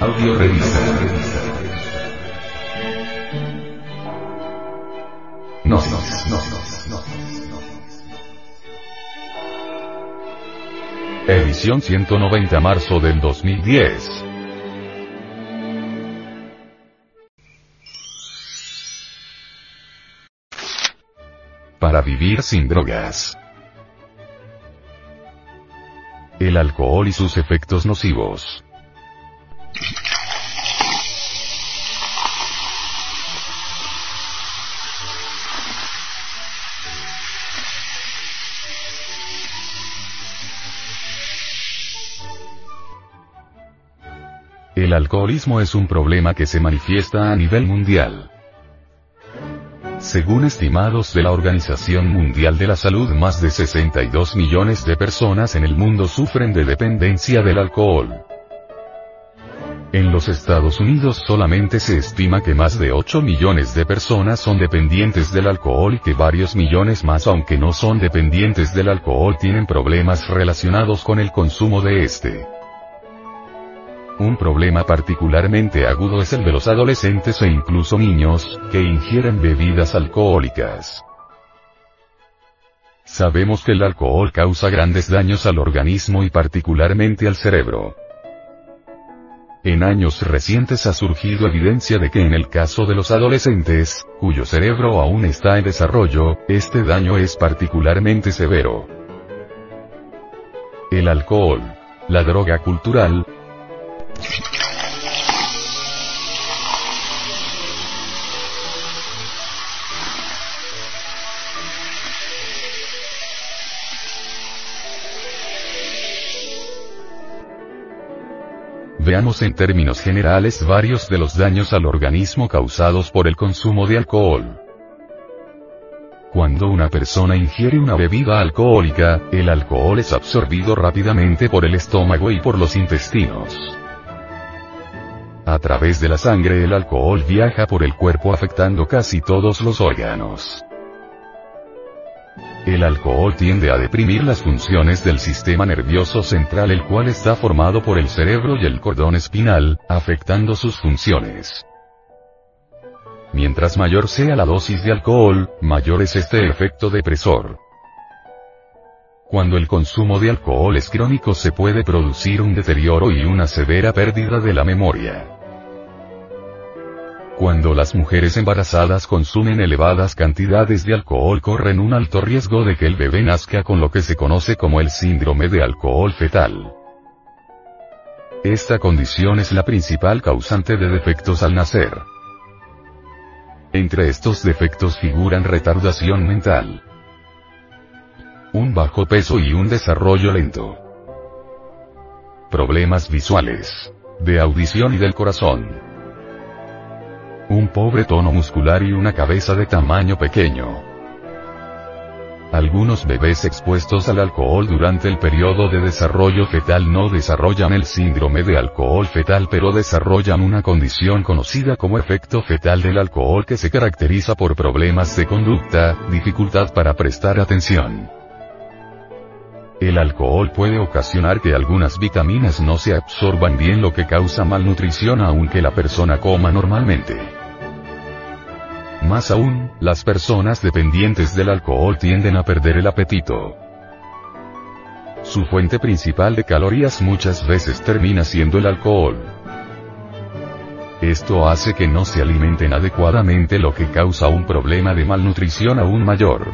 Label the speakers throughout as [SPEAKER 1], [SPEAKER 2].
[SPEAKER 1] Audio revista. Gnosis. Edición 190 marzo del 2010. Para vivir sin drogas. El alcohol y sus efectos nocivos. El alcoholismo es un problema que se manifiesta a nivel mundial. Según estimados de la Organización Mundial de la Salud, más de 62 millones de personas en el mundo sufren de dependencia del alcohol. En los Estados Unidos solamente se estima que más de 8 millones de personas son dependientes del alcohol y que varios millones más aunque no son dependientes del alcohol tienen problemas relacionados con el consumo de este. Un problema particularmente agudo es el de los adolescentes e incluso niños, que ingieren bebidas alcohólicas. Sabemos que el alcohol causa grandes daños al organismo y particularmente al cerebro. En años recientes ha surgido evidencia de que en el caso de los adolescentes, cuyo cerebro aún está en desarrollo, este daño es particularmente severo. El alcohol, la droga cultural, Veamos en términos generales varios de los daños al organismo causados por el consumo de alcohol. Cuando una persona ingiere una bebida alcohólica, el alcohol es absorbido rápidamente por el estómago y por los intestinos. A través de la sangre el alcohol viaja por el cuerpo afectando casi todos los órganos. El alcohol tiende a deprimir las funciones del sistema nervioso central el cual está formado por el cerebro y el cordón espinal, afectando sus funciones. Mientras mayor sea la dosis de alcohol, mayor es este efecto depresor. Cuando el consumo de alcohol es crónico se puede producir un deterioro y una severa pérdida de la memoria. Cuando las mujeres embarazadas consumen elevadas cantidades de alcohol corren un alto riesgo de que el bebé nazca con lo que se conoce como el síndrome de alcohol fetal. Esta condición es la principal causante de defectos al nacer. Entre estos defectos figuran retardación mental, un bajo peso y un desarrollo lento, problemas visuales, de audición y del corazón, un pobre tono muscular y una cabeza de tamaño pequeño. Algunos bebés expuestos al alcohol durante el periodo de desarrollo fetal no desarrollan el síndrome de alcohol fetal pero desarrollan una condición conocida como efecto fetal del alcohol que se caracteriza por problemas de conducta, dificultad para prestar atención. El alcohol puede ocasionar que algunas vitaminas no se absorban bien lo que causa malnutrición aunque la persona coma normalmente. Más aún, las personas dependientes del alcohol tienden a perder el apetito. Su fuente principal de calorías muchas veces termina siendo el alcohol. Esto hace que no se alimenten adecuadamente lo que causa un problema de malnutrición aún mayor.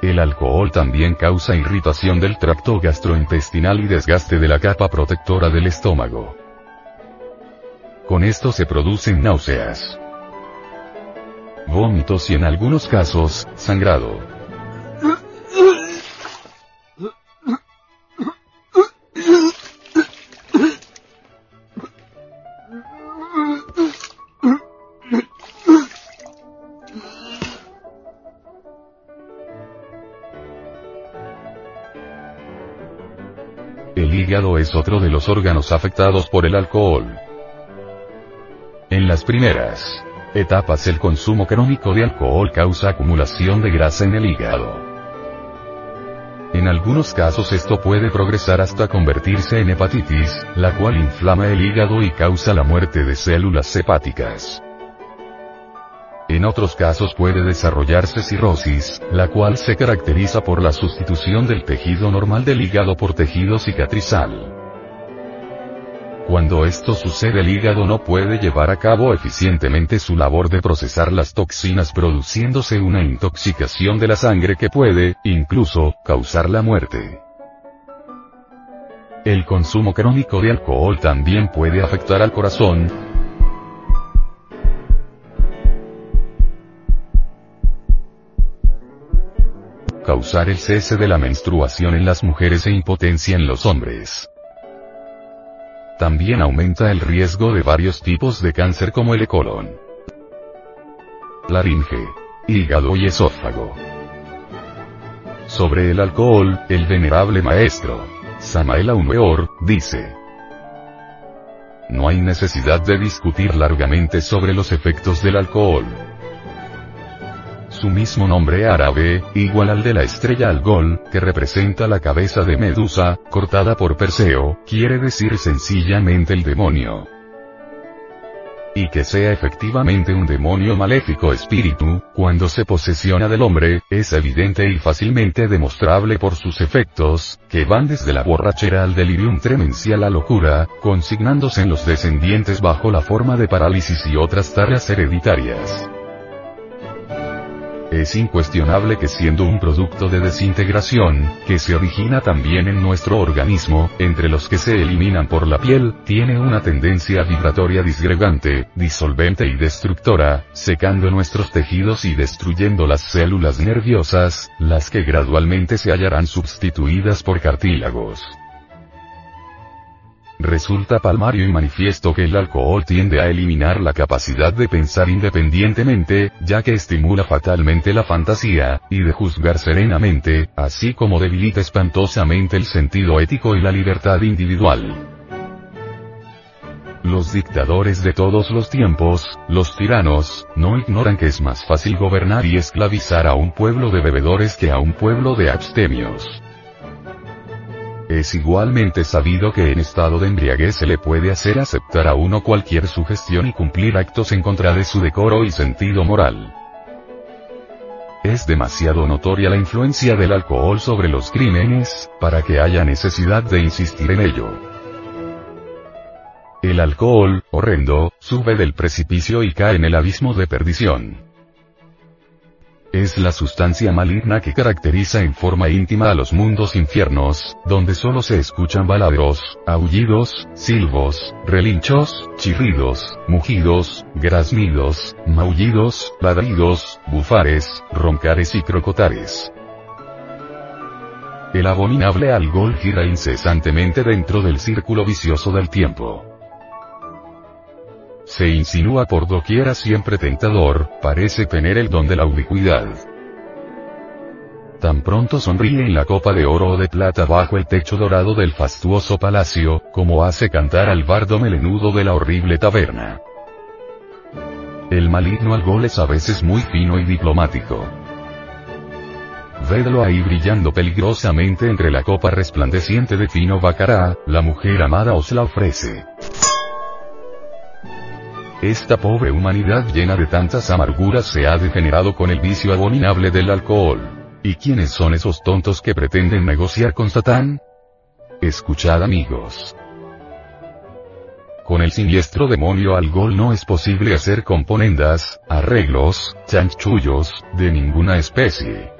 [SPEAKER 1] El alcohol también causa irritación del tracto gastrointestinal y desgaste de la capa protectora del estómago. Con esto se producen náuseas vómitos y en algunos casos, sangrado. El hígado es otro de los órganos afectados por el alcohol. En las primeras etapas el consumo crónico de alcohol causa acumulación de grasa en el hígado. En algunos casos esto puede progresar hasta convertirse en hepatitis, la cual inflama el hígado y causa la muerte de células hepáticas. En otros casos puede desarrollarse cirrosis, la cual se caracteriza por la sustitución del tejido normal del hígado por tejido cicatrizal. Cuando esto sucede el hígado no puede llevar a cabo eficientemente su labor de procesar las toxinas produciéndose una intoxicación de la sangre que puede, incluso, causar la muerte. El consumo crónico de alcohol también puede afectar al corazón, causar el cese de la menstruación en las mujeres e impotencia en los hombres. También aumenta el riesgo de varios tipos de cáncer como el colon, laringe, hígado y esófago. Sobre el alcohol, el venerable maestro, Samael Aumeor, dice, no hay necesidad de discutir largamente sobre los efectos del alcohol. Su mismo nombre árabe, igual al de la estrella Algol, que representa la cabeza de Medusa, cortada por Perseo, quiere decir sencillamente el demonio. Y que sea efectivamente un demonio maléfico espíritu, cuando se posesiona del hombre, es evidente y fácilmente demostrable por sus efectos, que van desde la borrachera al delirium tremencial a locura, consignándose en los descendientes bajo la forma de parálisis y otras tareas hereditarias. Es incuestionable que siendo un producto de desintegración, que se origina también en nuestro organismo, entre los que se eliminan por la piel, tiene una tendencia vibratoria disgregante, disolvente y destructora, secando nuestros tejidos y destruyendo las células nerviosas, las que gradualmente se hallarán sustituidas por cartílagos. Resulta palmario y manifiesto que el alcohol tiende a eliminar la capacidad de pensar independientemente, ya que estimula fatalmente la fantasía, y de juzgar serenamente, así como debilita espantosamente el sentido ético y la libertad individual. Los dictadores de todos los tiempos, los tiranos, no ignoran que es más fácil gobernar y esclavizar a un pueblo de bebedores que a un pueblo de abstemios. Es igualmente sabido que en estado de embriaguez se le puede hacer aceptar a uno cualquier sugestión y cumplir actos en contra de su decoro y sentido moral. Es demasiado notoria la influencia del alcohol sobre los crímenes, para que haya necesidad de insistir en ello. El alcohol, horrendo, sube del precipicio y cae en el abismo de perdición. Es la sustancia maligna que caracteriza en forma íntima a los mundos infiernos, donde solo se escuchan baladeros, aullidos, silbos, relinchos, chirridos, mugidos, graznidos, maullidos, ladridos, bufares, roncares y crocotares. El abominable algol gira incesantemente dentro del círculo vicioso del tiempo se insinúa por doquiera siempre tentador, parece tener el don de la ubicuidad. Tan pronto sonríe en la copa de oro o de plata bajo el techo dorado del fastuoso palacio, como hace cantar al bardo melenudo de la horrible taberna. El maligno algol es a veces muy fino y diplomático. Vedlo ahí brillando peligrosamente entre la copa resplandeciente de fino bacará, la mujer amada os la ofrece. Esta pobre humanidad llena de tantas amarguras se ha degenerado con el vicio abominable del alcohol. ¿Y quiénes son esos tontos que pretenden negociar con Satán? Escuchad amigos. Con el siniestro demonio alcohol no es posible hacer componendas, arreglos, chanchullos, de ninguna especie.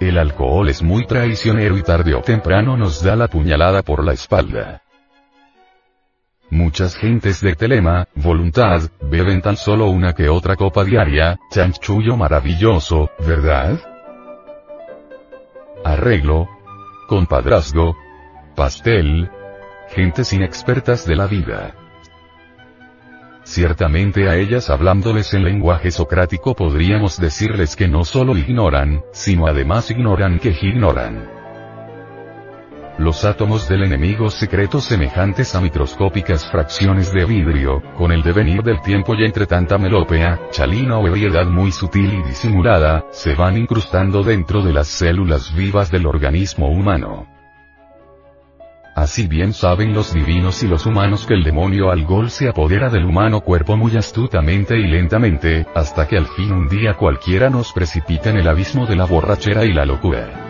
[SPEAKER 1] El alcohol es muy traicionero y tarde o temprano nos da la puñalada por la espalda. Muchas gentes de Telema, voluntad, beben tan solo una que otra copa diaria, chanchullo maravilloso, ¿verdad? Arreglo. Compadrazgo. Pastel. Gentes inexpertas de la vida. Ciertamente a ellas hablándoles en lenguaje socrático podríamos decirles que no solo ignoran, sino además ignoran que ignoran. Los átomos del enemigo secretos semejantes a microscópicas fracciones de vidrio, con el devenir del tiempo y entre tanta melopea, chalina o ebriedad muy sutil y disimulada, se van incrustando dentro de las células vivas del organismo humano. Así bien saben los divinos y los humanos que el demonio al gol se apodera del humano cuerpo muy astutamente y lentamente, hasta que al fin un día cualquiera nos precipita en el abismo de la borrachera y la locura.